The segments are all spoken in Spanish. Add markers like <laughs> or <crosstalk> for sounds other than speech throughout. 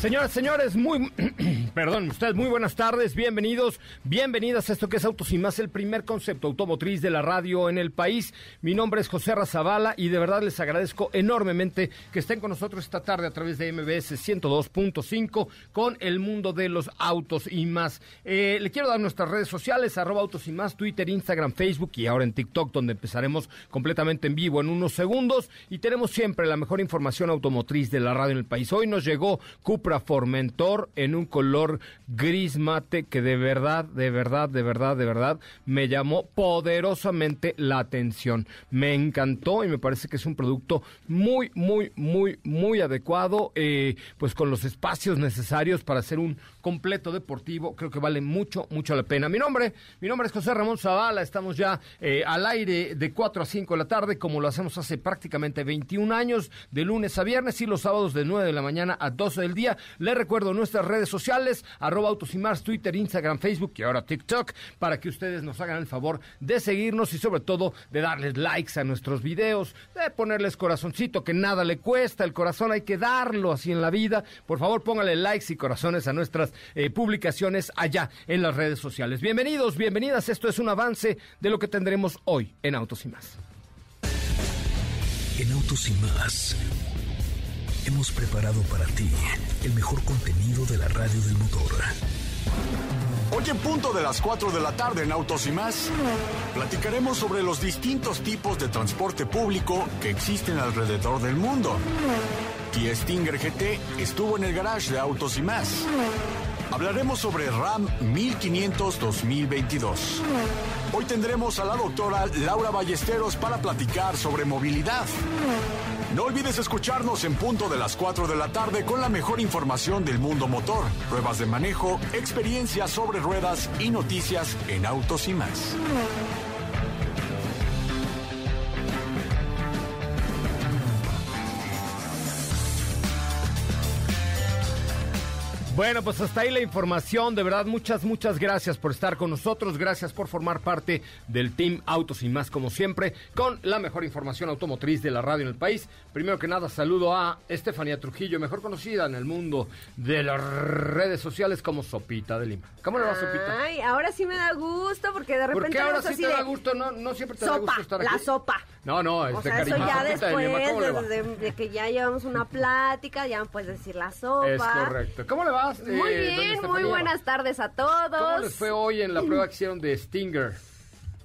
Señoras, señores, muy, <clears throat> perdón, ustedes muy buenas tardes, bienvenidos, bienvenidas a esto que es Autos y Más, el primer concepto automotriz de la radio en el país. Mi nombre es José Razabala y de verdad les agradezco enormemente que estén con nosotros esta tarde a través de MBS 102.5 con el mundo de los autos y más. Eh, le quiero dar nuestras redes sociales, arroba autos y más, Twitter, Instagram, Facebook y ahora en TikTok, donde empezaremos completamente en vivo en unos segundos y tenemos siempre la mejor información automotriz de la radio en el país. Hoy nos llegó Formentor en un color gris mate que de verdad, de verdad, de verdad, de verdad me llamó poderosamente la atención. Me encantó y me parece que es un producto muy, muy, muy, muy adecuado, eh, pues con los espacios necesarios para hacer un completo deportivo. Creo que vale mucho, mucho la pena. Mi nombre, mi nombre es José Ramón Zavala. Estamos ya eh, al aire de 4 a 5 de la tarde, como lo hacemos hace prácticamente 21 años, de lunes a viernes y los sábados de 9 de la mañana a 12 del día. Les recuerdo nuestras redes sociales, arroba autos y más, Twitter, Instagram, Facebook y ahora TikTok, para que ustedes nos hagan el favor de seguirnos y sobre todo de darles likes a nuestros videos, de ponerles corazoncito, que nada le cuesta, el corazón hay que darlo así en la vida. Por favor, póngale likes y corazones a nuestras eh, publicaciones allá en las redes sociales. Bienvenidos, bienvenidas, esto es un avance de lo que tendremos hoy en Autos y más. En Autos y más hemos preparado para ti el mejor contenido de la radio del motor. Hoy en punto de las 4 de la tarde en Autos y más, platicaremos sobre los distintos tipos de transporte público que existen alrededor del mundo. Kia Stinger GT estuvo en el garage de Autos y más. Hablaremos sobre RAM 1500 2022. Hoy tendremos a la doctora Laura Ballesteros para platicar sobre movilidad. No olvides escucharnos en punto de las 4 de la tarde con la mejor información del mundo motor, pruebas de manejo, experiencias sobre ruedas y noticias en autos y más. Bueno, pues hasta ahí la información. De verdad, muchas, muchas gracias por estar con nosotros. Gracias por formar parte del Team Autos y más, como siempre, con la mejor información automotriz de la radio en el país. Primero que nada, saludo a Estefanía Trujillo, mejor conocida en el mundo de las redes sociales como Sopita de Lima. ¿Cómo le va, Sopita? Ay, ahora sí me da gusto, porque de repente. ¿Por qué ahora sí así te da gusto? No, no siempre te da sopa, gusto estar aquí. la sopa. No, no, es O de sea, eso ya de Lima, ¿cómo le va? después de, de- de que ya llevamos una plática, ya me puedes decir la sopa. Es correcto. ¿Cómo le vas? Muy eh, bien, muy buenas tardes a todos. ¿Cómo les fue hoy en la prueba que hicieron de Stinger?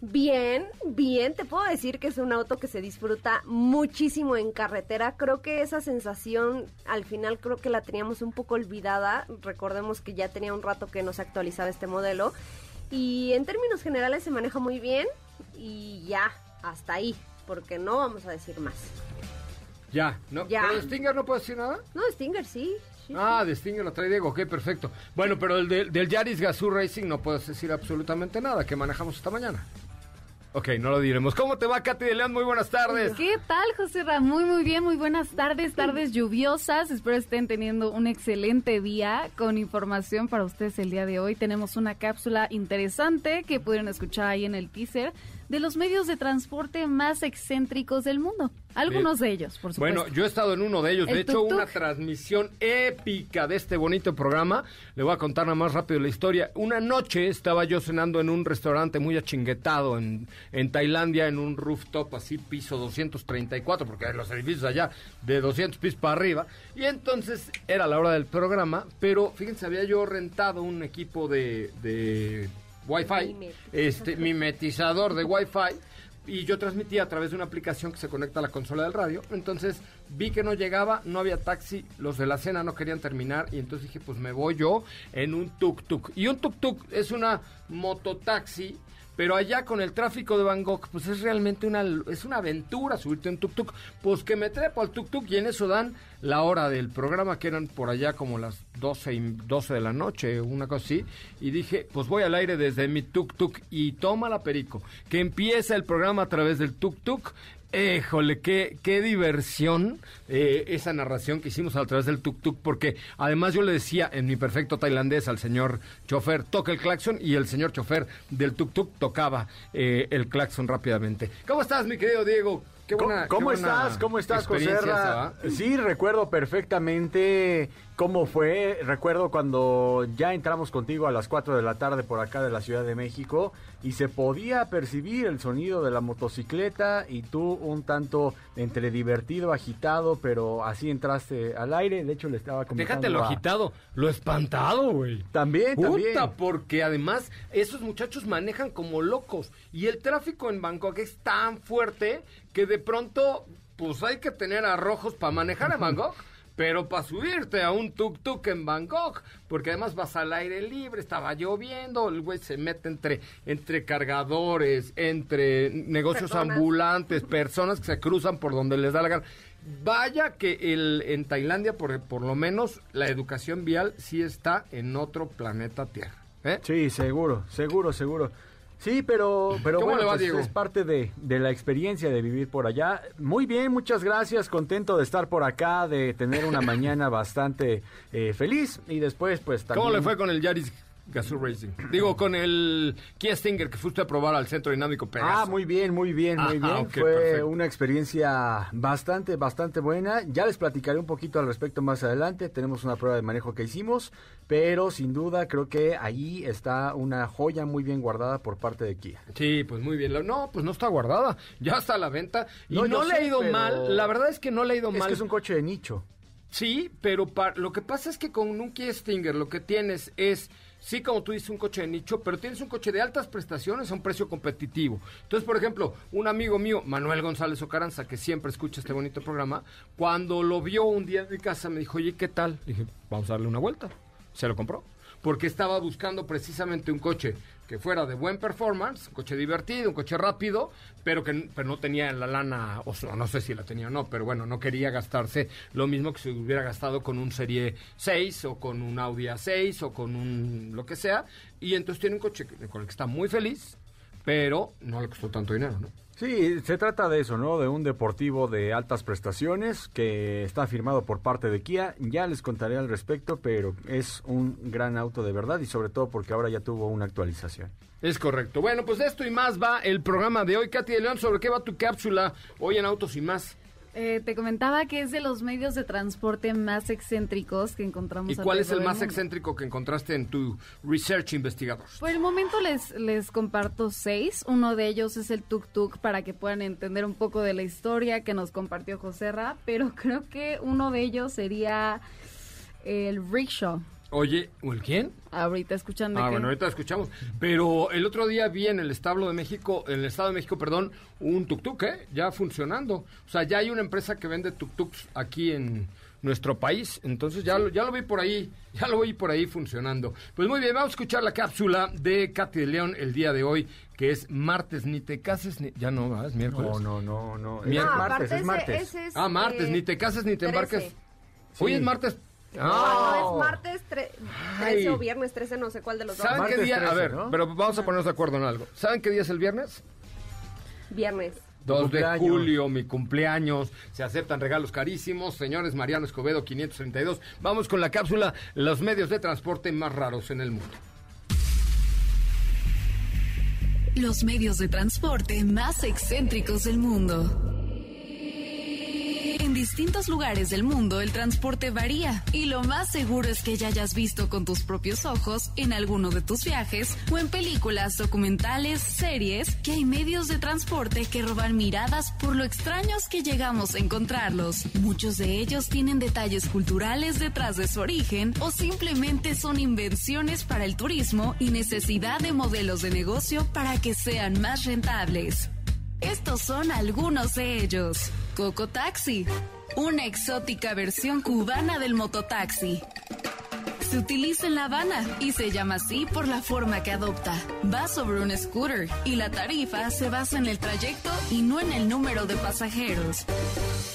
Bien, bien, te puedo decir que es un auto que se disfruta muchísimo en carretera. Creo que esa sensación al final creo que la teníamos un poco olvidada. Recordemos que ya tenía un rato que no se actualizaba este modelo. Y en términos generales se maneja muy bien y ya, hasta ahí, porque no vamos a decir más. Ya, ¿no? Ya. ¿Pero de Stinger no puedo decir nada? No, Stinger sí. sí, Ah, de Stinger lo trae Diego, ok, perfecto. Bueno, pero el de- del Yaris Gazoo Racing no puedes decir absolutamente nada, que manejamos esta mañana. Ok, no lo diremos. ¿Cómo te va, Katy de León? Muy buenas tardes. ¿Qué tal, José Ramón? Muy, muy bien, muy buenas tardes, tardes lluviosas. Espero estén teniendo un excelente día con información para ustedes el día de hoy. Tenemos una cápsula interesante que pudieron escuchar ahí en el teaser de los medios de transporte más excéntricos del mundo. Algunos de, ellos, por supuesto. Bueno, yo he estado en uno de ellos. El de hecho, una transmisión épica de este bonito programa. Le voy a contar nada más rápido la historia. Una noche estaba yo cenando en un restaurante muy achinguetado en, en Tailandia, en un rooftop así, piso 234, porque los edificios allá de 200 pisos para arriba. Y entonces era la hora del programa, pero fíjense, había yo rentado un equipo de, de Wi-Fi, este, mimetizador de Wi-Fi y yo transmitía a través de una aplicación que se conecta a la consola del radio. Entonces vi que no llegaba, no había taxi, los de la cena no querían terminar y entonces dije, pues me voy yo en un tuk-tuk. Y un tuk-tuk es una mototaxi. Pero allá con el tráfico de Bangkok, pues es realmente una, es una aventura subirte en tuk-tuk. Pues que me trepo al tuk-tuk y en eso dan la hora del programa, que eran por allá como las 12, y 12 de la noche, una cosa así. Y dije, pues voy al aire desde mi tuk-tuk y toma la perico. Que empieza el programa a través del tuk-tuk. Éjole, qué, qué diversión eh, esa narración que hicimos a través del tuk-tuk, porque además yo le decía en mi perfecto tailandés al señor chofer, toca el claxon, y el señor chofer del tuk-tuk tocaba eh, el claxon rápidamente. ¿Cómo estás, mi querido Diego? Qué buena, ¿Cómo qué buena estás? ¿Cómo estás, José. Sí, recuerdo perfectamente cómo fue. Recuerdo cuando ya entramos contigo a las 4 de la tarde por acá de la Ciudad de México y se podía percibir el sonido de la motocicleta y tú un tanto entre divertido, agitado, pero así entraste al aire. De hecho, le estaba comentando Déjate lo a- agitado, lo espantado, güey. También, también. Puta, porque además esos muchachos manejan como locos y el tráfico en Bangkok es tan fuerte que de pronto pues hay que tener arrojos para manejar en Bangkok. <laughs> Pero para subirte a un tuk-tuk en Bangkok, porque además vas al aire libre, estaba lloviendo, el güey se mete entre, entre cargadores, entre negocios Personas. ambulantes, <laughs> personas que se cruzan por donde les da la gana. Vaya que el, en Tailandia, por, por lo menos, la educación vial sí está en otro planeta Tierra. ¿eh? Sí, seguro, seguro, seguro. Sí, pero, pero ¿Cómo bueno, va, pues es parte de, de la experiencia de vivir por allá. Muy bien, muchas gracias, contento de estar por acá, de tener una <laughs> mañana bastante eh, feliz. Y después pues también... ¿Cómo le fue con el Yaris Gazoo Racing? Digo, con el Kia Stinger que fuiste a probar al Centro Dinámico Pegaso. Ah, muy bien, muy bien, muy bien. Fue perfecto. una experiencia bastante, bastante buena. Ya les platicaré un poquito al respecto más adelante. Tenemos una prueba de manejo que hicimos, pero sin duda creo que ahí está una joya muy bien guardada por parte de Kia. Sí, pues muy bien. No, pues no está guardada. Ya está a la venta. Y No, le ha ido pero- mal. La verdad es que no le ha ido Es mal. que es un coche de nicho. Sí, pero lo que pasa es que con un Kia Stinger lo que tienes es, sí, como tú dices, un coche de nicho, pero tienes un coche de altas prestaciones a un precio competitivo. Entonces, por ejemplo, un amigo mío, Manuel González Ocaranza, que siempre escucha este bonito programa, cuando lo vio un día en mi casa me dijo, oye, ¿qué tal? Le dije, vamos a darle una vuelta. Se lo compró. Porque estaba buscando precisamente un coche que fuera de buen performance, un coche divertido, un coche rápido, pero que pero no tenía la lana, o no sé si la tenía o no, pero bueno, no quería gastarse lo mismo que se hubiera gastado con un Serie 6 o con un Audi A6 o con un lo que sea, y entonces tiene un coche con el que está muy feliz, pero no le costó tanto dinero, ¿no? Sí, se trata de eso, ¿no? De un deportivo de altas prestaciones que está firmado por parte de Kia. Ya les contaré al respecto, pero es un gran auto de verdad y sobre todo porque ahora ya tuvo una actualización. Es correcto. Bueno, pues de esto y más va el programa de hoy. Katy de León, ¿sobre qué va tu cápsula hoy en Autos y más? Eh, te comentaba que es de los medios de transporte más excéntricos que encontramos. ¿Y cuál es el más excéntrico que encontraste en tu research investigador? Por el momento les, les comparto seis. Uno de ellos es el tuk tuk para que puedan entender un poco de la historia que nos compartió José Ra, pero <laughs> creo que uno de ellos sería el rickshaw. Oye, ¿o el quién? Ahorita escuchando Ah, que- bueno, ahorita escuchamos. Pero el otro día vi en el establo de México, en el Estado de México, perdón, un tuk-tuk, ¿eh? Ya funcionando. O sea, ya hay una empresa que vende tuk-tuks aquí en nuestro país. Entonces ya, lo, ya lo vi por ahí, <laughs> ya lo vi por ahí funcionando. Pues muy bien, vamos a escuchar la cápsula de Katy de León el día de hoy, que es martes, ni te cases, ni... Ya no, ¿verdad? es miércoles. No, no, no, no. Es Miércoles. No, martes, es ese- martes. ese es, Ah, martes, eh, ni te cases ni te 13. embarques. Hoy Sí. es martes. No, Ah, es martes tre- Ay. 13 o viernes 13, no sé cuál de los dos. ¿Saben qué Martes día? a 13, ver, ¿no? pero vamos a ponernos de acuerdo en algo. ¿Saben qué día es el viernes? Viernes. 2 de julio, mi cumpleaños. Se aceptan regalos carísimos. Señores Mariano Escobedo, 532. Vamos con la cápsula, los medios de transporte más raros en el mundo. Los medios de transporte más excéntricos del mundo. Distintos lugares del mundo el transporte varía y lo más seguro es que ya hayas visto con tus propios ojos en alguno de tus viajes o en películas, documentales, series que hay medios de transporte que roban miradas por lo extraños que llegamos a encontrarlos. Muchos de ellos tienen detalles culturales detrás de su origen o simplemente son invenciones para el turismo y necesidad de modelos de negocio para que sean más rentables. Estos son algunos de ellos. Coco Taxi, una exótica versión cubana del mototaxi. Se utiliza en La Habana y se llama así por la forma que adopta. Va sobre un scooter y la tarifa se basa en el trayecto y no en el número de pasajeros.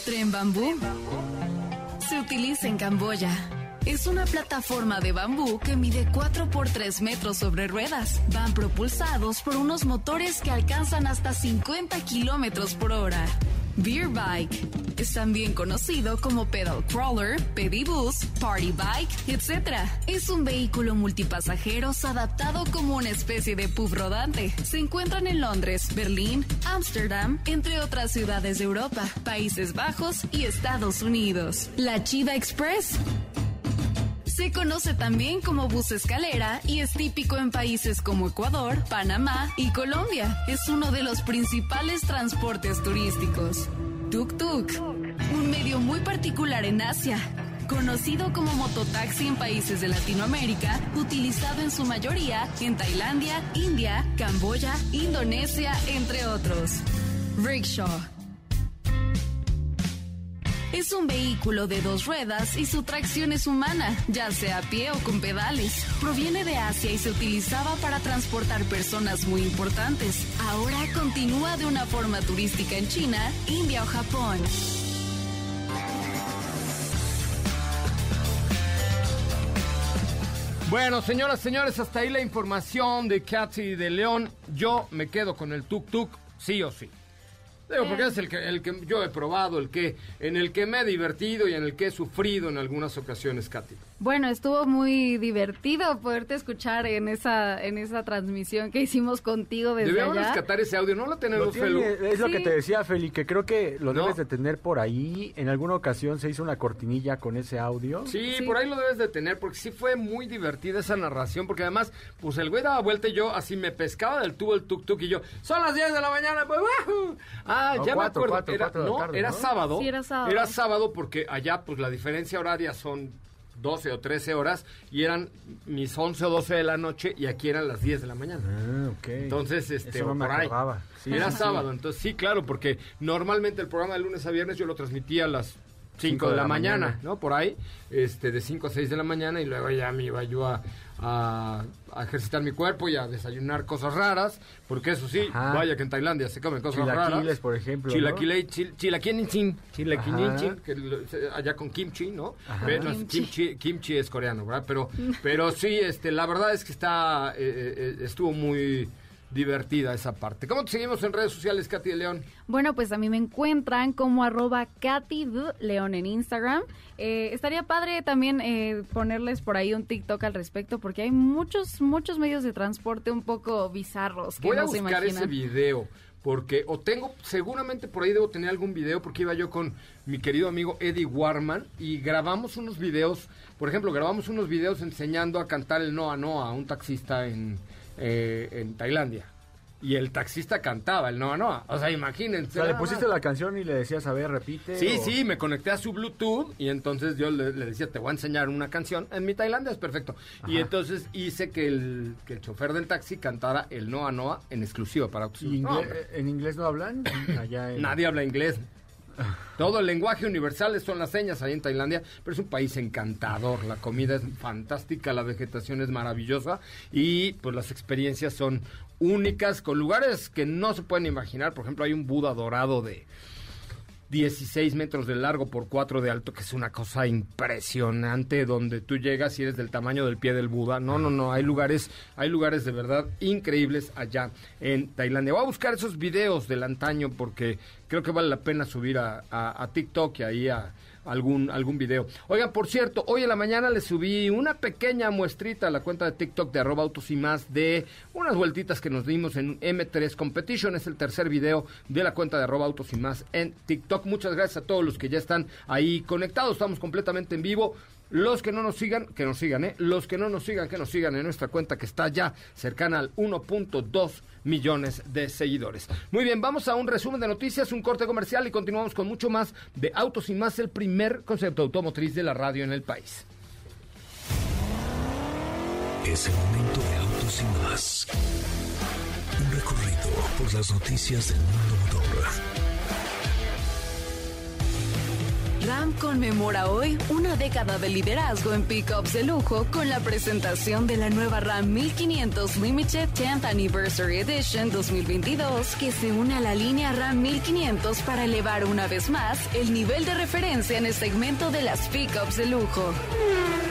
Tren bambú. Se utiliza en Camboya. Es una plataforma de bambú que mide 4 por 3 metros sobre ruedas. Van propulsados por unos motores que alcanzan hasta 50 kilómetros por hora. Beer Bike es también conocido como pedal crawler, pedibus, party bike, etc. Es un vehículo multipasajeros adaptado como una especie de pub rodante. Se encuentran en Londres, Berlín, Ámsterdam, entre otras ciudades de Europa, Países Bajos y Estados Unidos. La Chiva Express se conoce también como bus escalera y es típico en países como Ecuador, Panamá y Colombia. Es uno de los principales transportes turísticos. Tuk-tuk, un medio muy particular en Asia. Conocido como mototaxi en países de Latinoamérica, utilizado en su mayoría en Tailandia, India, Camboya, Indonesia, entre otros. Rickshaw es un vehículo de dos ruedas y su tracción es humana, ya sea a pie o con pedales. Proviene de Asia y se utilizaba para transportar personas muy importantes. Ahora continúa de una forma turística en China, India o Japón. Bueno, señoras, señores, hasta ahí la información de Katy de León. Yo me quedo con el tuk-tuk, sí o sí. Digo, porque es el que, el que yo he probado, el que, en el que me he divertido y en el que he sufrido en algunas ocasiones, Katy. Bueno, estuvo muy divertido poderte escuchar en esa en esa transmisión que hicimos contigo desde Debíamos allá. rescatar ese audio, no lo tenemos, Lo tiene- Felu. es lo que te decía, Feli, que creo que lo No. debes de tener por ahí. En alguna ocasión se hizo una cortinilla con ese audio. Sí, Sí. por ahí lo debes de tener, porque sí fue muy divertida esa narración, porque además, pues el güey daba vuelta y yo así me pescaba del tubo el tuk-tuk y yo, son las 10 de la mañana, pues, ¡wahoo! Ah, No, ya me acuerdo, cuatro, era, cuatro de la no, era sábado. Sí, era sábado. Era sábado porque allá, pues la diferencia horaria son 12 o 13 horas y eran mis 11 o 12 de la noche y aquí eran las 10 de la mañana. Ah, ok. Entonces, este, Eso no me por ahí. acordaba. Sí, Era <laughs> sí, sábado, entonces sí, claro, porque normalmente el programa de lunes a viernes yo lo transmitía a las 5 de la, mañana, ¿no? Por ahí, este, de 5 a 6 de la mañana y luego ya me iba yo a, a- a ejercitar mi cuerpo y a desayunar cosas raras, porque eso sí, Ajá. vaya que en Tailandia se comen cosas Chilaquiles, raras. por ejemplo, ¿no? Chilaquile, chil, que allá con kimchi, ¿no? Pero no, Kimchi. kimchi, kimchi es coreano, ¿verdad? Pero, <laughs> pero sí, este, la verdad es que está, eh, eh, estuvo muy divertida esa parte. ¿Cómo te seguimos en redes sociales, Katy de León? Bueno, pues a mí me encuentran como arroba Katy D. León en Instagram. Eh, estaría padre también eh, ponerles por ahí un TikTok al respecto porque hay muchos, muchos medios de transporte un poco bizarros que Voy no a se buscar ese imaginan. video. Porque, o tengo, seguramente por ahí debo tener algún video, porque iba yo con mi querido amigo Eddie Warman y grabamos unos videos, por ejemplo, grabamos unos videos enseñando a cantar el Noa Noa a un taxista en, eh, en Tailandia. Y el taxista cantaba el Noa Noa. O sea, imagínense. O sea, le pusiste la canción y le decías, a ver, repite. Sí, o- sí, me conecté a su Bluetooth y entonces yo le, le decía, te voy a enseñar una canción. En mi Tailandia es perfecto. Y entonces hice que el, que el chofer del taxi cantara el Noa Noa en exclusiva para autos. ¿Y No, ingle- hombre, ¿En inglés no hablan? <clears throat> Allá en- Nadie habla inglés. Todo el lenguaje universal son las señas ahí en Tailandia, pero es un país encantador. La comida es fantástica, la vegetación es maravillosa y pues las experiencias son únicas con lugares que no se pueden imaginar. Por ejemplo, hay un Buda dorado de 16 metros de largo por 4 de alto, que es una cosa impresionante, donde tú llegas y eres del tamaño del pie del Buda. No, no, no, hay lugares, hay lugares de verdad increíbles allá en Tailandia. Voy a buscar esos videos del antaño porque creo que vale la pena subir a, a, a TikTok y ahí a algún, algún video. Oigan, por cierto, hoy en la mañana le subí una pequeña muestrita a la cuenta de TikTok de arroba autos y más de unas vueltitas que nos dimos en M3 Competition. Es el tercer video de la cuenta de arroba autos y más en TikTok. Muchas gracias a todos los que ya están ahí conectados. Estamos completamente en vivo. Los que no nos sigan, que nos sigan, ¿eh? Los que no nos sigan, que nos sigan en nuestra cuenta que está ya cercana al 1.2 millones de seguidores. Muy bien, vamos a un resumen de noticias, un corte comercial y continuamos con mucho más de Autos y más, el primer concepto automotriz de la radio en el país. Es el momento de Autos y más. Un recorrido por las noticias del mundo Ram conmemora hoy una década de liderazgo en pickups de lujo con la presentación de la nueva Ram 1500 Limited 10th Anniversary Edition 2022 que se une a la línea Ram 1500 para elevar una vez más el nivel de referencia en el segmento de las pickups de lujo.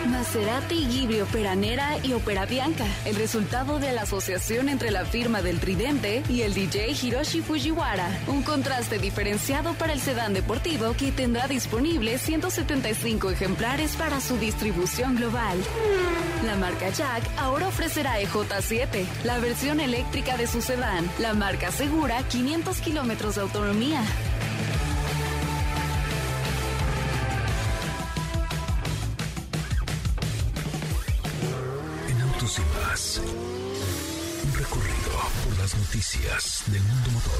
Maserati, Ghibli, Operanera y Opera Bianca, el resultado de la asociación entre la firma del Tridente y el DJ Hiroshi Fujiwara, un contraste diferenciado para el sedán deportivo que tendrá disponible 175 ejemplares para su distribución global. La marca Jack ahora ofrecerá EJ7, la versión eléctrica de su sedán. La marca asegura 500 kilómetros de autonomía. En Autos y Más, un recorrido por las noticias del mundo motor.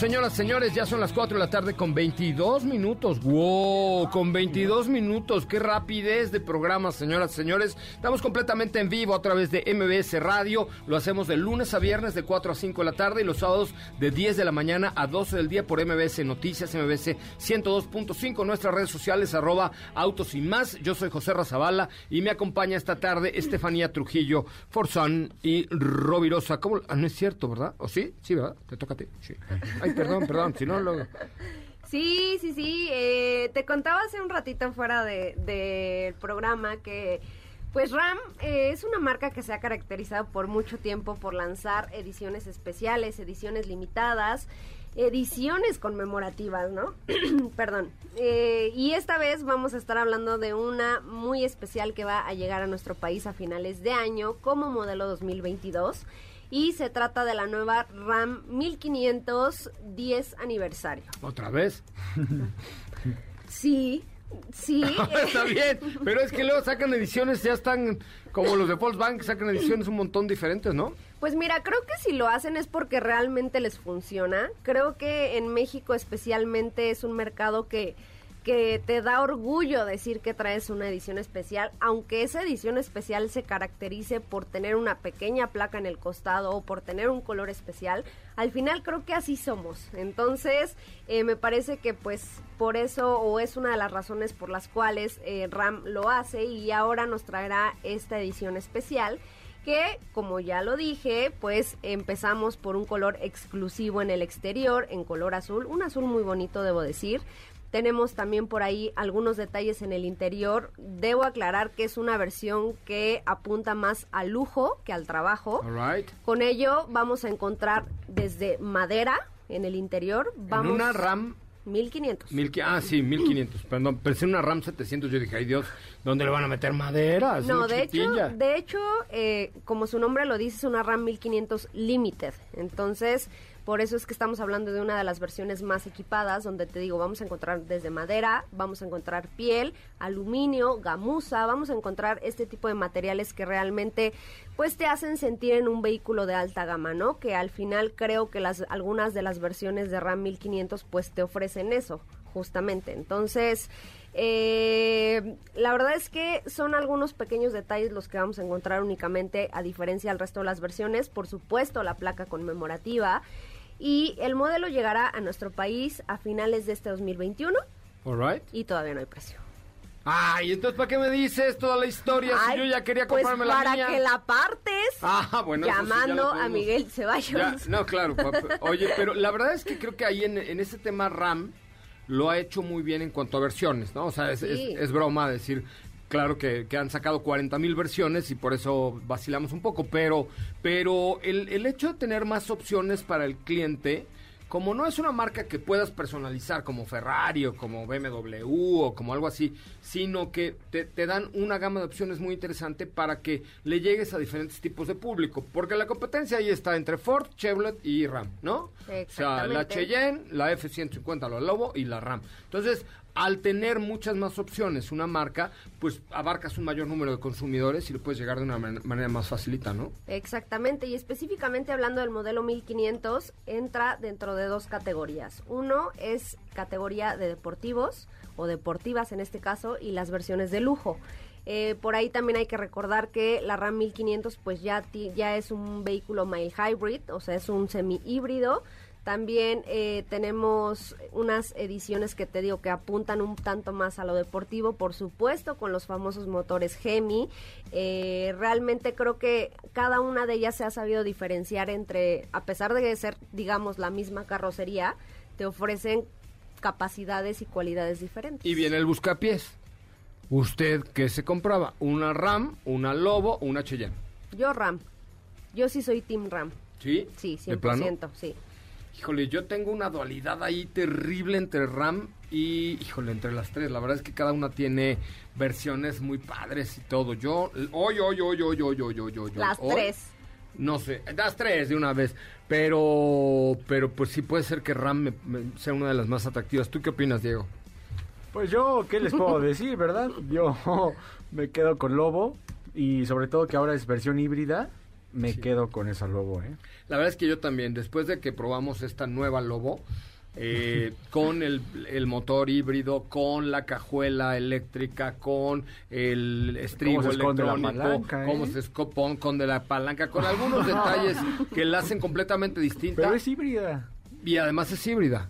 Señoras, señores, ya son las 4 de la tarde con 22 minutos. ¡Wow! Con 22 minutos. ¡Qué rapidez de programa, señoras, señores! Estamos completamente en vivo a través de MBS Radio. Lo hacemos de lunes a viernes de 4 a 5 de la tarde y los sábados de 10 de la mañana a 12 del día por MBS Noticias, MBS 102.5. Nuestras redes sociales, arroba autos y más. Yo soy José Razabala y me acompaña esta tarde Estefanía Trujillo, Forzán y Rovirosa. ¿Cómo? Ah, no es cierto, ¿verdad? ¿O sí? Sí, ¿verdad? Te toca a ti. Sí. Perdón, perdón, si no lo... Sí, sí, sí. Eh, te contaba hace un ratito fuera del de, programa que, pues RAM eh, es una marca que se ha caracterizado por mucho tiempo por lanzar ediciones especiales, ediciones limitadas, ediciones conmemorativas, ¿no? <clears throat> Perdón. Eh, y esta vez vamos a estar hablando de una muy especial que va a llegar a nuestro país a finales de año como modelo 2022 y se trata de la nueva RAM 1510 aniversario. ¿Otra vez? Sí, sí. <laughs> Está bien, pero es que luego sacan ediciones, ya están como los de Volkswagen, sacan ediciones un montón diferentes, ¿no? Pues mira, creo que si lo hacen es porque realmente les funciona. Creo que en México especialmente es un mercado que que te da orgullo decir que traes una edición especial, aunque esa edición especial se caracterice por tener una pequeña placa en el costado o por tener un color especial, al final creo que así somos. Entonces, eh, me parece que pues por eso o es una de las razones por las cuales eh, RAM lo hace y ahora nos traerá esta edición especial que, como ya lo dije, pues empezamos por un color exclusivo en el exterior, en color azul, un azul muy bonito debo decir, Tenemos también por ahí algunos detalles en el interior. Debo aclarar que es una versión que apunta más al lujo que al trabajo. Right. Con ello vamos a encontrar desde madera en el interior. Vamos En una RAM 1500. Mil, ah, sí, 1500. Perdón, pensé en una RAM 700. Yo dije, ay Dios, ¿dónde le van a meter madera? No, de hecho, de hecho eh, como su nombre lo dice, es una RAM 1500 Limited. Entonces, por eso es que estamos hablando de una de las versiones más equipadas, donde te digo, vamos a encontrar desde madera, vamos a encontrar piel, aluminio, gamuza, vamos a encontrar este tipo de materiales que realmente pues te hacen sentir en un vehículo de alta gama, ¿no? Que al final creo que las algunas de las versiones de RAM 1500 pues te ofrecen eso, justamente. Entonces, eh, la verdad es que son algunos pequeños detalles los que vamos a encontrar únicamente a diferencia del resto de las versiones. Por supuesto, la placa conmemorativa. Y el modelo llegará a nuestro país a finales de este 2021 All right. y todavía no hay precio. Ay, entonces, ¿para qué me dices toda la historia si yo ya quería pues comprarme la para mía? que la partes Ah, bueno, eso sí, ya llamando a. Miguel Ya, Ceballos. no, claro. <laughs> Oye, pero la verdad es que creo que ahí en, en ese tema RAM lo ha hecho muy bien en cuanto a versiones, ¿no? O sea, es, Sí. es- es broma decir, claro que, que han sacado 40 mil versiones y por eso vacilamos un poco, pero, pero el, el hecho de tener más opciones para el cliente, como no es una marca que puedas personalizar como Ferrari o como BMW o como algo así, sino que te, te dan una gama de opciones muy interesante para que le llegues a diferentes tipos de público. Porque la competencia ahí está entre Ford, Chevrolet y Ram, ¿no? O sea, la. Cheyenne, la F-150, la Lobo y la Ram. Entonces, al tener muchas más opciones, una marca, pues abarcas un mayor número de consumidores y le puedes llegar de una man- manera más facilita, ¿no? Exactamente, y específicamente hablando del modelo 1500, entra dentro de dos categorías. Uno es categoría de deportivos o deportivas en este caso y las versiones de lujo. Eh, por ahí también hay que recordar que la RAM 1500 pues ya, ya es un vehículo mild hybrid, o sea, es un semi híbrido. También eh, tenemos unas ediciones que te digo que apuntan un tanto más a lo deportivo, por supuesto, con los famosos motores Gemi. Eh, realmente creo que cada una de ellas se ha sabido diferenciar entre, a pesar de ser, digamos, la misma carrocería, te ofrecen capacidades y cualidades diferentes. Y viene el buscapiés. ¿Usted qué se compraba? ¿Una Ram, una Lobo una Cheyenne? Yo RAM. Yo sí soy Team RAM. ¿Sí? Sí, ¿De plano? 100%, sí. Híjole, yo tengo una dualidad ahí terrible entre RAM y, híjole, entre las tres. La verdad es que cada una tiene versiones muy padres y todo. Yo, hoy, hoy, hoy, hoy, hoy, hoy, hoy, hoy. Las hoy, tres. No sé, las tres de una vez. Pero, pero pues sí puede ser que RAM me- me- sea una de las más atractivas. ¿Tú qué opinas, Diego? Pues yo, ¿qué les puedo <laughs> decir, verdad? Yo <laughs> me quedo con Lobo y sobre todo que ahora es versión híbrida, me quedo con esa Lobo, ¿eh? La verdad es que yo también, después de que probamos esta nueva Lobo, eh, <laughs> con el, el motor híbrido, con la cajuela eléctrica, con el estribo la electrónico, palanca, cómo eh? se esco- con de la palanca, con algunos <laughs> detalles que la hacen completamente distinta Pero es híbrida. y además es híbrida.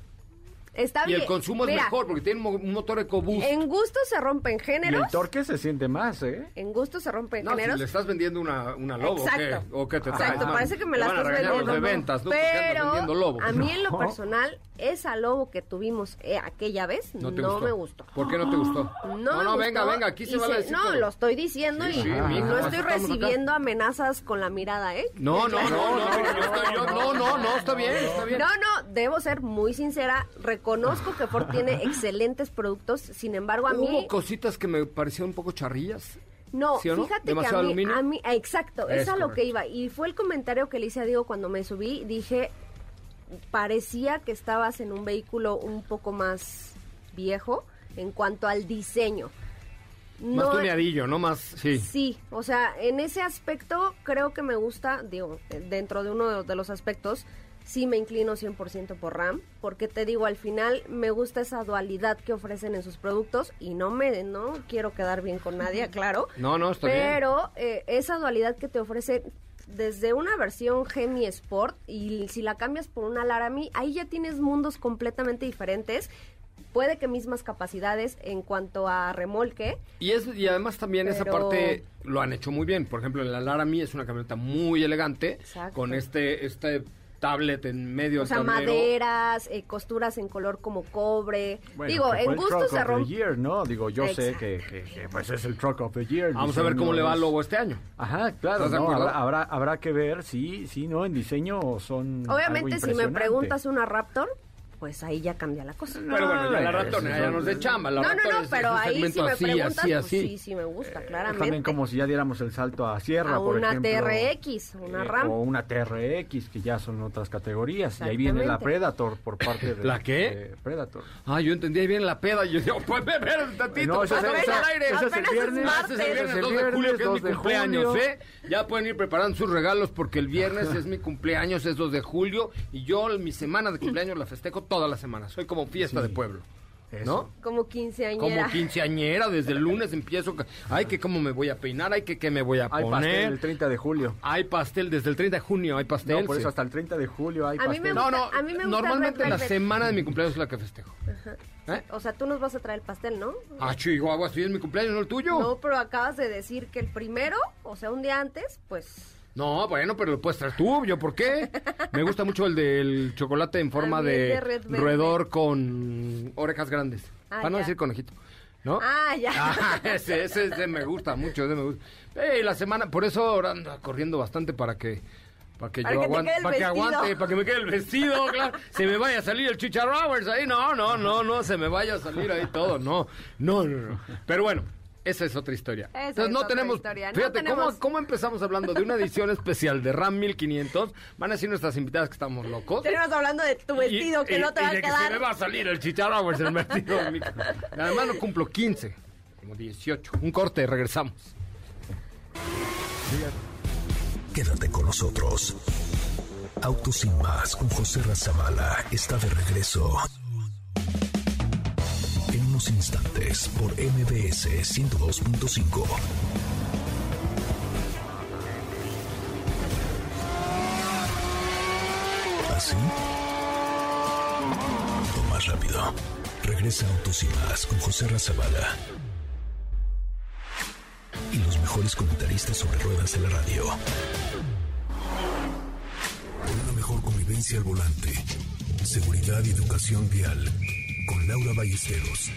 Está Y bien. el consumo es mejor porque tiene un mo- un motor EcoBoost. En gusto se rompen Y géneros. el torque se siente más, ¿eh? En gusto se rompen No, si géneros. le estás vendiendo una, una Lobo, ¿o qué? Exacto. ¿O qué te traes? Exacto, man? parece que me la estás vendiendo. de ventas, Pero a mí en lo personal, esa lobo que tuvimos eh, aquella vez no, ¿No te gustó? me gustó. ¿Por qué no te gustó? <gasps> No, no, me no, gustó venga, venga, aquí se vale decir No, todo. lo estoy diciendo Sí, y sí, y mija, no estoy acá. recibiendo amenazas con la mirada, ¿eh? No, no, no, <laughs> no, no, no, está bien, está bien. No, no, debo ser muy sincera. Reconozco que Ford tiene <laughs> excelentes productos, sin embargo, a mí... Hubo cositas que me parecieron un poco charrillas. No, ¿Sí o no? fíjate ¿Demasiado que a mí, a mí- exacto, Es es a lo correcto. que iba. Y fue el comentario que le hice a Diego cuando me subí. Dije, parecía que estabas en un vehículo un poco más viejo en cuanto al diseño. Más No- tuneadillo, ¿no? Más, sí. Sí, o sea, en ese aspecto creo que me gusta, digo, dentro de uno de, los aspectos, sí me inclino 100% por RAM, porque te digo, al final me gusta esa dualidad que ofrecen en sus productos y no me, no quiero quedar bien con nadie, claro. No, no, está bien. Pero eh, esa dualidad que te ofrece desde una versión Gemi Sport y si la cambias por una Laramie, ahí ya tienes mundos completamente diferentes. Puede que mismas capacidades en cuanto a remolque, Y, es, y además también esa parte lo han hecho muy bien. Por ejemplo, la Laramie es una camioneta muy elegante, Exacto. con este, este tablet en medio O sea, tablero. maderas, eh, costuras en color como cobre. Bueno, Digo, que fue en el gusto Truck se of the rompe. Year, ¿no? Digo, yo sé que, que- que, pues es el Truck of the Year. Vamos a ver cómo le va al lobo este año. Ajá, claro. Habrá, habrá, habrá que ver, sí, sí, ¿no? En diseño son algo Obviamente, si me preguntas una Raptor, pues ahí ya cambia la cosa. Pero bueno, ya la eso ya nos de chamba. La no, no, no, pero ahí si me así, preguntas, así, pues así. sí, sí me gusta, Es claramente. También como si ya diéramos el salto a Sierra, a por una ejemplo. TRX, una eh, RAM. O una TRX, que ya son otras categorías. Y ahí viene la. Predator por parte de... <laughs> ¿La qué? de Predator. Ah, yo entendí ahí bien la peda. Y yo digo, <laughs> pues, espérate un tantito. No, ese es- el viernes. Ese es el viernes Ese es 2 el de julio, que es 2 mi cumpleaños. ¿eh? Ya pueden ir preparando sus regalos porque el viernes es mi cumpleaños, es 2 de julio, y yo mi semana de cumpleaños la festejo toda la semana. Soy como fiesta de pueblo. Eso. ¿No? Como quinceañera. Como <laughs> quinceañera, desde el lunes empiezo. Ay, que cómo me voy a peinar, ay, que qué me voy a Hay pastel poner. el 30 de julio. Hay pastel, desde el 30 de junio hay pastel. No, por eso hasta el 30 de julio hay A mí me pastel. No, no, a mí me gusta normalmente la semana de mi cumpleaños es la que festejo. ¿Eh? O sea, tú nos vas a traer el pastel, ¿no? Ah, chihuahua, si es mi cumpleaños, no el tuyo. No, pero acabas de decir que el primero, o sea, un día antes, pues... No, bueno, pero lo puedes traer tú, ¿yo por qué? Me gusta mucho el del chocolate en forma de, de roedor con orejas grandes. Ah, para no ya. decir conejito, ¿no? Ah, ya. Ah, <laughs> ese, ese, ese me gusta mucho, ese me gusta. Ey, la semana, por eso ahora ando corriendo bastante para que para que Para yo que aguante, para que aguante, para que me quede el vestido, <laughs> claro. Se me vaya a salir el chicharrowers ahí, no, no, no, no, se me vaya a salir ahí todo, no, no, no, no. Pero bueno, esa es otra historia. Esa Entonces es no otra tenemos, historia. No fíjate tenemos- ¿cómo, cómo empezamos hablando de una edición <laughs> especial de RAM 1500. Van a decir nuestras invitadas que estamos locos. Tenemos hablando de tu vestido Y- que y- no te y va a de que se me quedar. va a salir el chicharrowers en el vestido. Además no cumplo 15, como 18. Un corte, regresamos. Quédate con nosotros. Autos sin más con José Razabala está de regreso. Instantes por MBS 102.5. ¿Así? O más rápido. Regresa Autos y más con José Razabala. Y los mejores comentaristas sobre ruedas de la radio. Una mejor convivencia al volante. Seguridad y educación vial. Con Laura Ballesteros.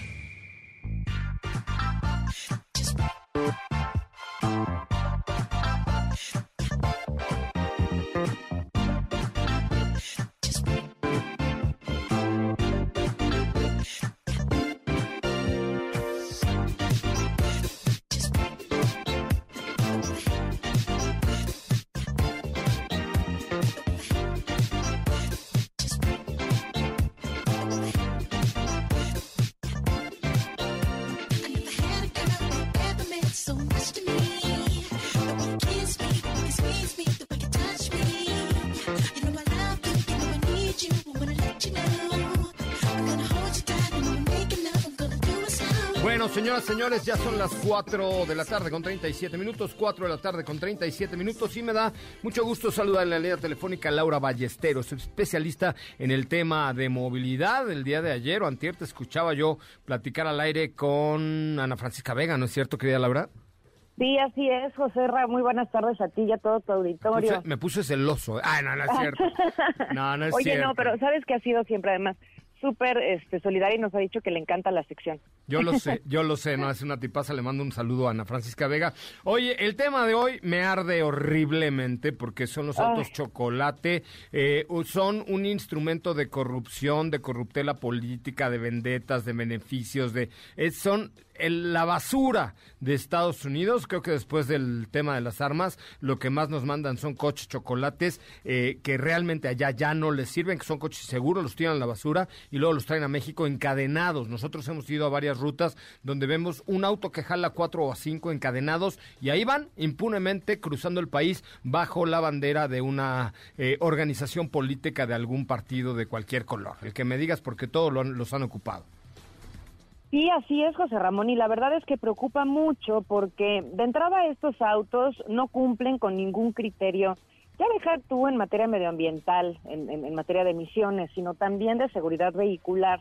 Bueno, señoras, señores, ya son las 4 de la tarde con 37 minutos, 4 de la tarde con 37 minutos y me da mucho gusto saludar en la línea telefónica a Laura Ballesteros, especialista en el tema de movilidad. El día de ayer o antier te escuchaba yo platicar al aire con Ana Francisca Vega, ¿no es cierto, querida Laura? Sí, así es, José Ra. Muy buenas tardes a ti y a todo tu auditorio. Puse- me puse celoso. Ah, no, no es cierto. <laughs> No, no es Oye, cierto. no, pero sabes que ha sido siempre además súper este, solidaria y nos ha dicho que le encanta la sección. Yo lo sé, <laughs> yo lo sé, no es una tipaza, le mando un saludo a Ana Francisca Vega. Oye, el tema de hoy me arde horriblemente porque son los autos chocolate, eh, son un instrumento de corrupción, de corruptela política, de vendetas, de beneficios, de eh, son el- la basura de Estados Unidos. Creo que después del tema de las armas, lo que más nos mandan son coches chocolates eh, que realmente allá ya no les sirven, que son coches seguros, los tiran a la basura y luego los traen a México encadenados. Nosotros hemos ido a varias rutas donde vemos un auto que jala cuatro o cinco encadenados y ahí van impunemente cruzando el país bajo la bandera de una eh, organización política de algún partido de cualquier color. El que me digas porque todos los han ocupado. Sí, así es, José Ramón, y la verdad es que preocupa mucho porque de entrada estos autos no cumplen con ningún criterio, ya dejar tú en materia medioambiental, en, en- materia de emisiones, sino también de seguridad vehicular.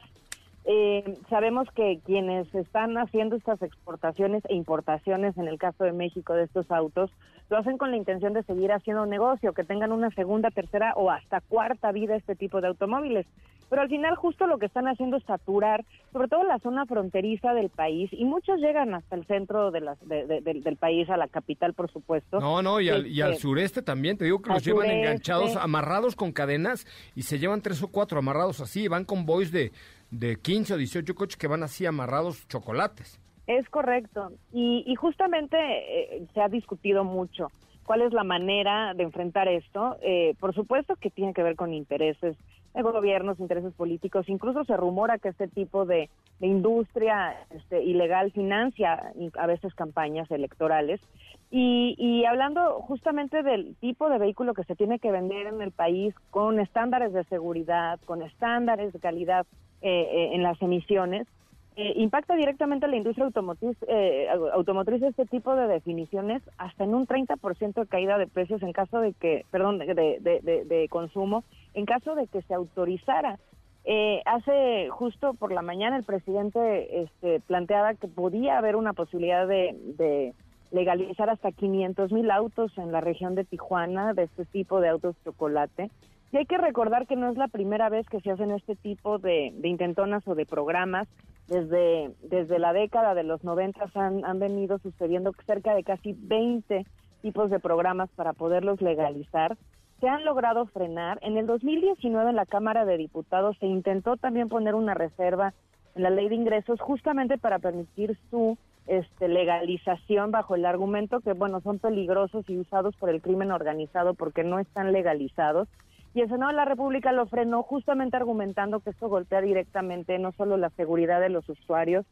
Eh, sabemos que quienes están haciendo estas exportaciones e importaciones, en el caso de México, de estos autos, lo hacen con la intención de seguir haciendo negocio, que tengan una segunda, tercera o hasta cuarta vida este tipo de automóviles. Pero al final justo lo que están haciendo es saturar, sobre todo la zona fronteriza del país, y muchos llegan hasta el centro de las, de- de- del- del país, a la capital, por supuesto. No, no, y al, y al Este, sureste también, te digo que los llevan sureste. enganchados, amarrados con cadenas y se llevan tres o cuatro amarrados así, van con boys de, de 15 o 18 coches que van así amarrados chocolates. Es correcto. Y, y justamente eh, se ha discutido mucho cuál es la manera de enfrentar esto. Eh, por supuesto que tiene que ver con intereses de gobiernos, intereses políticos. Incluso se rumora que este tipo de, industria este, ilegal financia a veces campañas electorales. Y, y hablando justamente del tipo de vehículo que se tiene que vender en el país con estándares de seguridad, con estándares de calidad eh, eh, en las emisiones, eh, impacta directamente a la industria automotriz, eh, au- automotriz este tipo de definiciones hasta en un 30% de caída de precios en caso de que, perdón, de, de- de- de consumo, en caso de que se autorizara. Eh, hace justo por la mañana el presidente este, planteaba que podía haber una posibilidad de, legalizar hasta 500 mil autos en la región de Tijuana de este tipo de autos chocolate. Y hay que recordar que no es la primera vez que se hacen este tipo de intentonas o de programas. Desde, desde la década de los 90 han, han venido sucediendo cerca de casi 20 tipos de programas para poderlos legalizar. Se han logrado frenar. En el 2019 en la Cámara de Diputados se intentó también poner una reserva en la ley de ingresos justamente para permitir su este, legalización bajo el argumento que, bueno, son peligrosos y usados por el crimen organizado porque no están legalizados. Y el Senado de la República lo frenó justamente argumentando que esto golpea directamente no solo la seguridad de los usuarios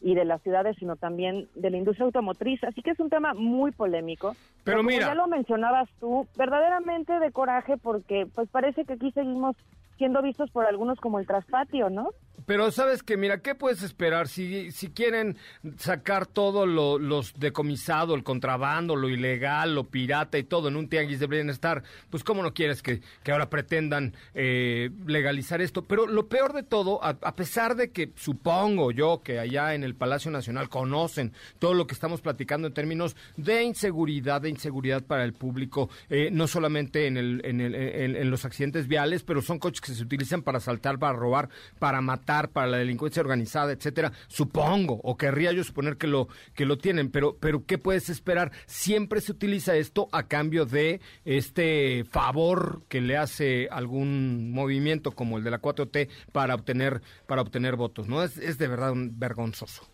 y de las ciudades, sino también de la industria automotriz. Así que es un tema muy polémico. Pero mira- ya lo mencionabas tú, verdaderamente de coraje porque pues parece que aquí seguimos siendo vistos por algunos como el traspatio, ¿no? Pero sabes que, mira, ¿qué puedes esperar? Si, si quieren sacar todo lo los decomisado, el contrabando, lo ilegal, lo pirata y todo en un tianguis de bienestar, pues cómo no quieres que, que ahora pretendan eh, legalizar esto. Pero lo peor de todo, a, a pesar de que supongo yo que allá en el Palacio Nacional conocen todo lo que estamos platicando en términos de inseguridad, de inseguridad para el público, eh, no solamente en, el, en, el- en- en los accidentes viales, pero son coches que se utilizan para asaltar, para robar, para matar, para la delincuencia organizada, etcétera. Supongo, o querría yo suponer que lo que lo tienen, pero pero qué puedes esperar? Siempre se utiliza esto a cambio de este favor que le hace algún movimiento como el de la 4T para obtener para obtener votos, ¿no? Es, es de verdad un vergonzoso.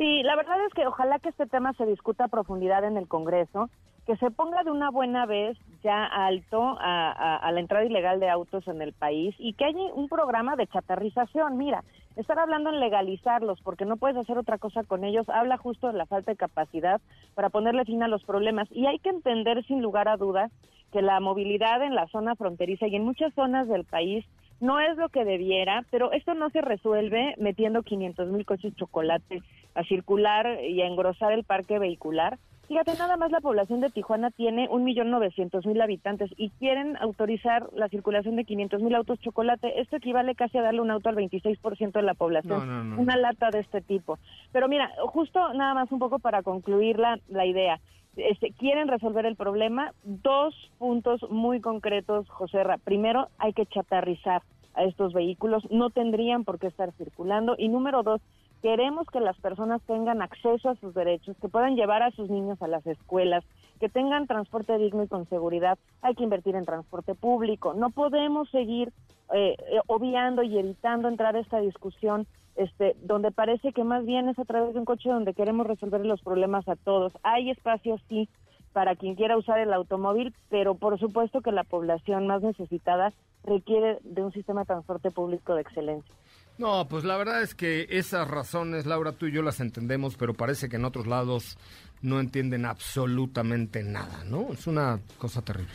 Sí, la verdad es que ojalá que este tema se discuta a profundidad en el Congreso, que se ponga de una buena vez ya alto a, a- la entrada ilegal de autos en el país y que haya un programa de chatarrización. Mira, estar hablando en legalizarlos porque no puedes hacer otra cosa con ellos, habla justo de la falta de capacidad para ponerle fin a los problemas. Y hay que entender sin lugar a dudas que la movilidad en la zona fronteriza y en muchas zonas del país no es lo que debiera, pero esto no se resuelve metiendo 500 mil coches chocolate a circular y a engrosar el parque vehicular. Fíjate, nada más la población de Tijuana tiene un millón novecientos mil habitantes y quieren autorizar la circulación de 500 mil autos chocolate. Esto equivale casi a darle un auto al 26% de la población. No, no, no. Una lata de este tipo. Pero mira, justo nada más un poco para concluir la, la idea. Este, quieren resolver el problema. Dos puntos muy concretos, José Ra. Primero, hay que chatarrizar a estos vehículos. No tendrían por qué estar circulando. Y número dos, queremos que las personas tengan acceso a sus derechos, que puedan llevar a sus niños a las escuelas, que tengan transporte digno y con seguridad. Hay que invertir en transporte público. No podemos seguir eh, eh, obviando y evitando entrar a esta discusión este, donde parece que más bien es a través de un coche donde queremos resolver los problemas a todos. Hay espacios, sí, para quien quiera usar el automóvil, pero por supuesto que la población más necesitada requiere de un sistema de transporte público de excelencia. No, pues la verdad es que esas razones, Laura, tú y yo las entendemos, pero parece que en otros lados no entienden absolutamente nada, ¿no? Es una cosa terrible.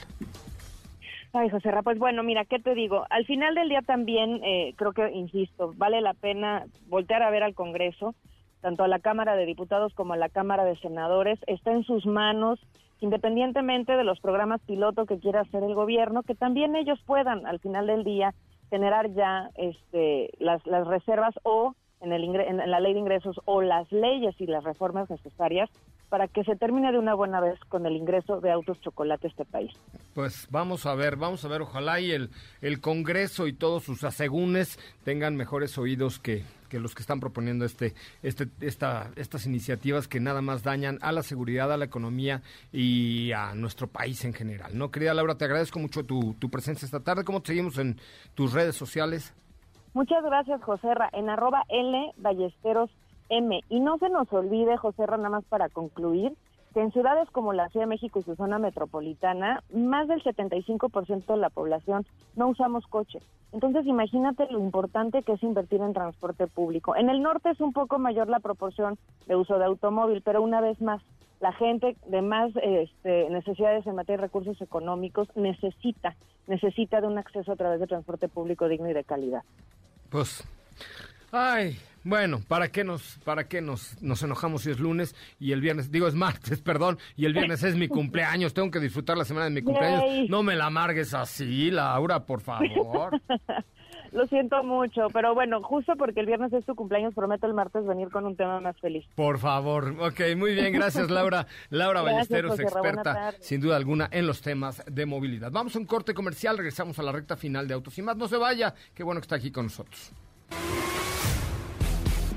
Ay, José Ra, pues bueno, mira, ¿qué te digo? Al final del día también, eh, creo que, insisto, vale la pena voltear a ver al Congreso, tanto a la Cámara de Diputados como a la Cámara de Senadores. Está en sus manos, independientemente de los programas piloto que quiera hacer el gobierno, que también ellos puedan, al final del día, generar ya este, las, las reservas o en, el ingre- en la ley de ingresos o las leyes y las reformas necesarias para que se termine de una buena vez con el ingreso de autos chocolate a este país. Pues vamos a ver, vamos a ver, ojalá y el, el Congreso y todos sus asegúnes tengan mejores oídos que, que los que están proponiendo este, este, esta, estas iniciativas que nada más dañan a la seguridad, a la economía y a nuestro país en general. ¿no? Querida Laura, te agradezco mucho tu, tu presencia esta tarde. ¿Cómo te seguimos en tus redes sociales? Muchas gracias, Joserra. En arroba L Ballesteros M. Y no se nos olvide, Joserra, nada más para concluir, que en ciudades como la Ciudad de México y su zona metropolitana, más del 75% de la población no usamos coche. Entonces, imagínate lo importante que es invertir en transporte público. En el norte es un poco mayor la proporción de uso de automóvil, pero una vez más, la gente de más este, necesidades en materia de recursos económicos necesita, necesita de un acceso a través de transporte público digno y de calidad. Pues, ay, bueno, ¿para qué nos, para qué nos, nos enojamos si es lunes y el viernes, digo es martes, <laughs> perdón, y el viernes es mi cumpleaños, tengo que disfrutar la semana de mi cumpleaños. Yay. No me la amargues así, Laura, por favor. <laughs> Lo siento mucho, pero bueno, justo porque el viernes es tu cumpleaños, prometo el martes venir con un tema más feliz. Por favor. Ok, muy bien, gracias Laura. Laura Gracias, Ballesteros, José experta sin duda alguna en los temas de movilidad. Vamos a un corte comercial, regresamos a la recta final de Autos y más. No se vaya, qué bueno que está aquí con nosotros.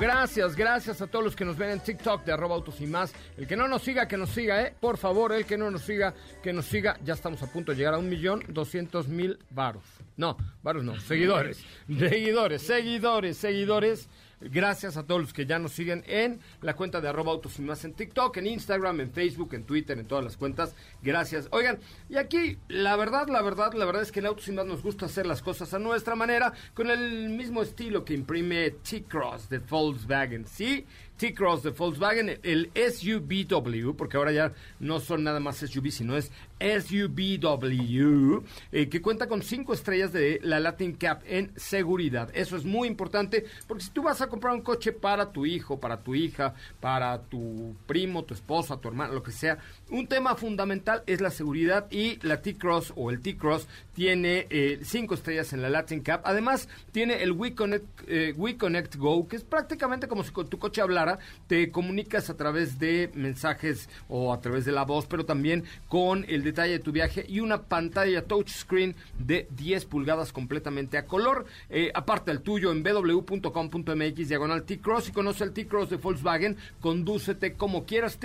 Gracias, gracias a todos los que nos ven en TikTok de arroba autos y más. El que no nos siga, que nos siga, ¿eh? Por favor, el que no nos siga, que nos siga. Ya estamos a punto de llegar a un millón doscientos mil varos. No, varos no, seguidores. <laughs> Seguidores, seguidores, seguidores. Gracias a todos los que ya nos siguen en la cuenta de arroba autos y más en TikTok, en Instagram, en Facebook, en Twitter, en todas las cuentas. Gracias. Oigan, y aquí, la verdad, la verdad, la verdad es que en Autos y nos gusta hacer las cosas a nuestra manera, con el mismo estilo que imprime T-Cross de Volkswagen. Sí, T-Cross de Volkswagen, el SUVW, porque ahora ya no son nada más SUV, sino es SUVW, eh, que cuenta con cinco estrellas de la Latin Cap en seguridad. Eso es muy importante, porque si tú vas a comprar un coche para tu hijo, para tu hija, para tu primo, tu esposa, tu hermano, lo que sea, un tema fundamental es la seguridad y la T-Cross o el T-Cross tiene eh, cinco estrellas en la Latin Cap. Además, tiene el We Connect, eh, Connect Go, que es prácticamente como si tu coche hablara, te comunicas a través de mensajes o a través de la voz, pero también con el detalle de tu viaje y una pantalla touchscreen de 10 pulgadas completamente a color. Eh, aparte el tuyo en www.com.mx diagonal T-Cross y conoce el T-Cross de Volkswagen, condúcete como quieras,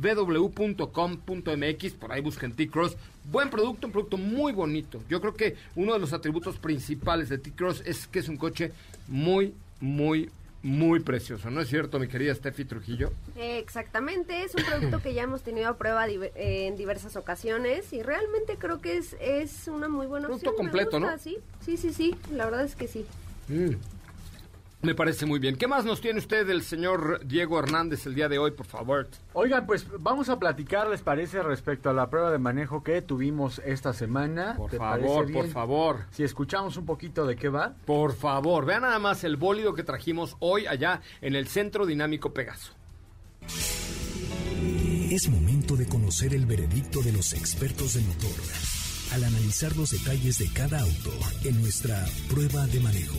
www.ww.com.mx, por ahí busquen T-Cross. Buen producto, un producto muy bonito. Yo creo que uno de los atributos principales de T-Cross es que es un coche muy, muy, muy precioso. ¿No es cierto, mi querida Steffi Trujillo? Exactamente, es un producto que ya hemos tenido a prueba en diversas ocasiones y realmente creo que es, es una muy buena Producto opción. me completo, ¿no? Sí, sí, sí, sí, la verdad es que sí. Mm. Me parece muy bien. ¿Qué más nos tiene usted del señor Diego Hernández el día de hoy, por favor? Oigan, pues vamos a platicar, ¿les parece, respecto a la prueba de manejo que tuvimos esta semana? Por ¿Te favor, por favor. Si escuchamos un poquito de qué va. Por favor, vean nada más el bólido que trajimos hoy allá en el Centro Dinámico Pegaso. Es momento de conocer el veredicto de los expertos del motor al analizar los detalles de cada auto en nuestra prueba de manejo.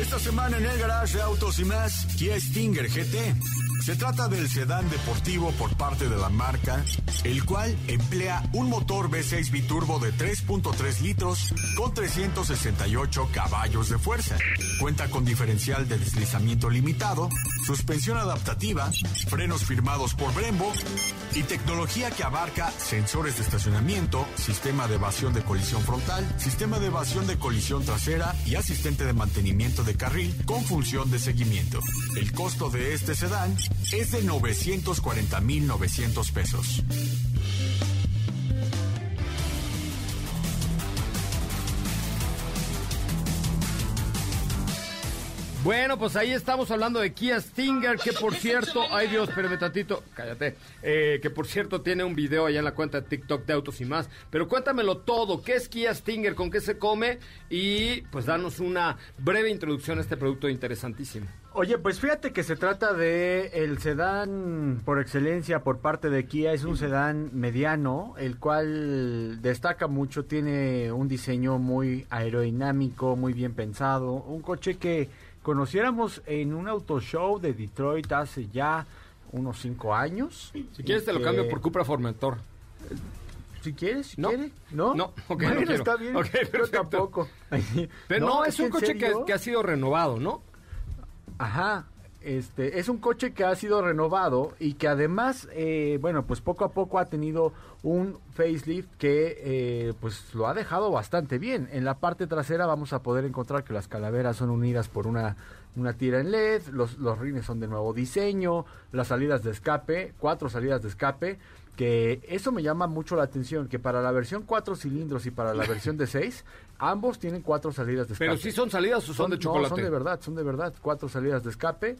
Esta semana en el garage de Autos y más, Kia Stinger GT. Se trata del sedán deportivo por parte de la marca, el cual emplea un motor V6 biturbo de 3.3 litros con 368 caballos de fuerza. Cuenta con diferencial de deslizamiento limitado, suspensión adaptativa, frenos firmados por Brembo y tecnología que abarca sensores de estacionamiento, sistema de evasión de colisión frontal, sistema de evasión de colisión trasera y asistente de mantenimiento de carril con función de seguimiento. El costo de este sedán es de 940.900 pesos. Bueno, pues ahí estamos hablando de Kia Stinger, que por cierto, ay Dios, espérame tantito, cállate, eh, que por cierto tiene un video allá en la cuenta de TikTok de Autos y más. Pero cuéntamelo todo, ¿qué es Kia Stinger? ¿Con qué se come? Y pues danos una breve introducción a este producto interesantísimo. Oye, pues fíjate que se trata de el sedán por excelencia por parte de Kia. Es un sedán mediano, el cual destaca mucho, tiene un diseño muy aerodinámico, muy bien pensado. Un coche que conociéramos en un auto show de Detroit hace ya unos cinco años. Si quieres te lo cambio por Cupra Formentor. Si quieres, si no. quiere. No, no, ok, bueno, no quiero. está bien. Okay, Yo tampoco. Pero <laughs> no, es, un coche que, que, ha sido renovado, ¿no? Ajá. Este, es un coche que ha sido renovado y que además, eh, bueno, pues poco a poco ha tenido un facelift que eh, pues lo ha dejado bastante bien. En la parte trasera vamos a poder encontrar que las calaveras son unidas por una, una tira en LED, los, los rines son de nuevo diseño, las salidas de escape, cuatro salidas de escape, que eso me llama mucho la atención, que para la versión cuatro cilindros y para la versión de seis, <laughs> ambos tienen cuatro salidas de escape. Pero si son salidas o son, de chocolate. No, son de verdad, son de verdad, cuatro salidas de escape.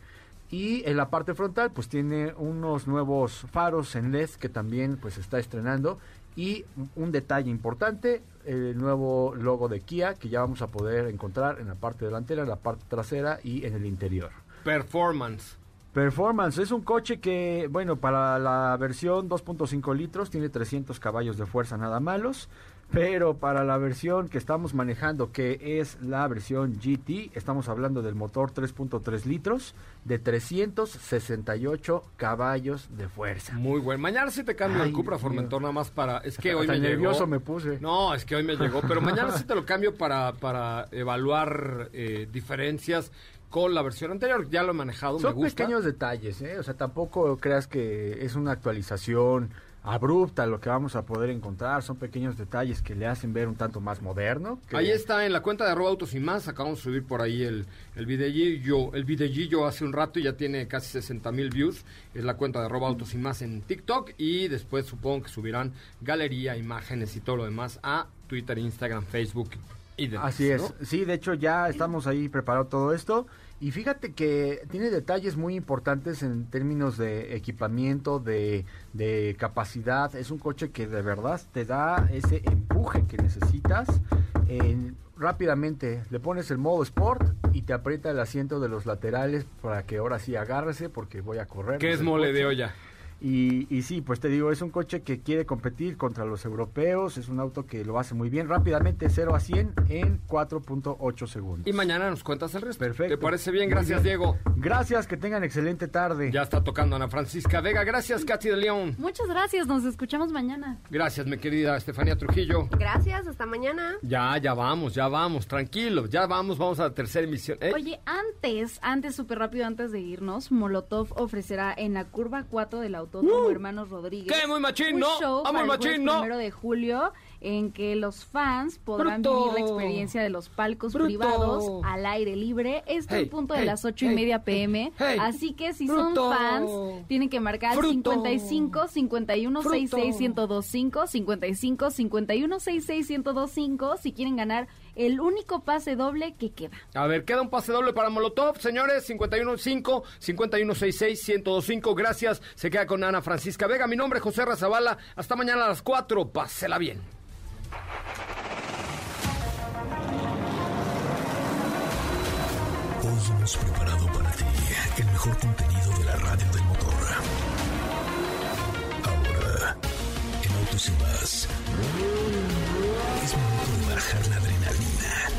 Y en la parte frontal, pues tiene unos nuevos faros en LED que también pues está estrenando. Y un detalle importante, el nuevo logo de Kia que ya vamos a poder encontrar en la parte delantera, en la parte trasera y en el interior. Performance. Performance es un coche que, bueno, para la versión 2.5 litros tiene 300 caballos de fuerza nada malos, pero para la versión que estamos manejando, que es la versión GT, estamos hablando del motor 3.3 litros de 368 caballos de fuerza. Muy bueno. Mañana sí te cambio Ay, el Cupra Formentor nada más para... Es que Hasta- hoy hasta me nervioso llegó. me puse. No, es que hoy me llegó, pero mañana sí te lo cambio para, para evaluar eh, diferencias con la versión anterior. Ya lo he manejado, me Son gusta. pequeños detalles, ¿eh? O sea, tampoco creas que es una actualización abrupta lo que vamos a poder encontrar. Son pequeños detalles que le hacen ver un tanto más moderno. que- Ahí está en la cuenta de arroba autos y más. Acabamos de subir por ahí el, el videillo, el videillo hace un rato y ya tiene casi 60 mil views. Es la cuenta de arroba autos y más en TikTok. Y después supongo que subirán galería, imágenes y todo lo demás a Twitter, Instagram, Facebook y demás. Así es. ¿no? Sí, de hecho ya estamos ahí preparado todo esto. Y fíjate que tiene detalles muy importantes en términos de equipamiento, de, de capacidad. Es un coche que de verdad te da ese empuje que necesitas. En- rápidamente le pones el modo Sport y te aprieta el asiento de los laterales para que ahora sí agárrese porque voy a correr. Que es mole de olla. Y, y sí, pues te digo, es un coche que quiere competir contra los europeos, es un auto que lo hace muy bien, rápidamente 0 a 100 en 4.8 segundos. Y mañana nos cuentas el resto. Perfecto. ¿Te parece bien? Gracias, bien. Diego. Gracias, que tengan excelente tarde. Ya está tocando Ana Francisca Vega. Gracias, Katy de León. Muchas gracias, nos escuchamos mañana. Gracias, mi querida Estefanía Trujillo. Gracias, hasta mañana. Ya, ya vamos, ya vamos, tranquilos, ya vamos, vamos a la tercera emisión. ¿Eh? Oye, antes, antes, súper rápido, antes de irnos, Molotov ofrecerá en la curva 4 del Autódromo Hermanos Rodríguez. Uh. ¿Qué? Muy machín, no. show Ah, muy para el machín, no. primero de julio en que los fans podrán Bruto. vivir la experiencia de los palcos Bruto. privados al aire libre. Esto Hey, en punto de hey, las ocho hey, y media pm. Así que si Bruto. son fans, tienen que marcar al Fruto. 55 51 Fruto. 66 1025 55 51 66 1025 si quieren ganar el único pase doble que queda. A ver, queda un pase doble para Molotov, señores, 515 5166 1025. Gracias. Se queda con Ana Francisca Vega. Mi nombre es José Razabala. Hasta mañana a las 4. Pásela bien. Hoy hemos preparado para ti el mejor contenido de la radio del motor. Ahora, en Autos y más, es momento de bajar la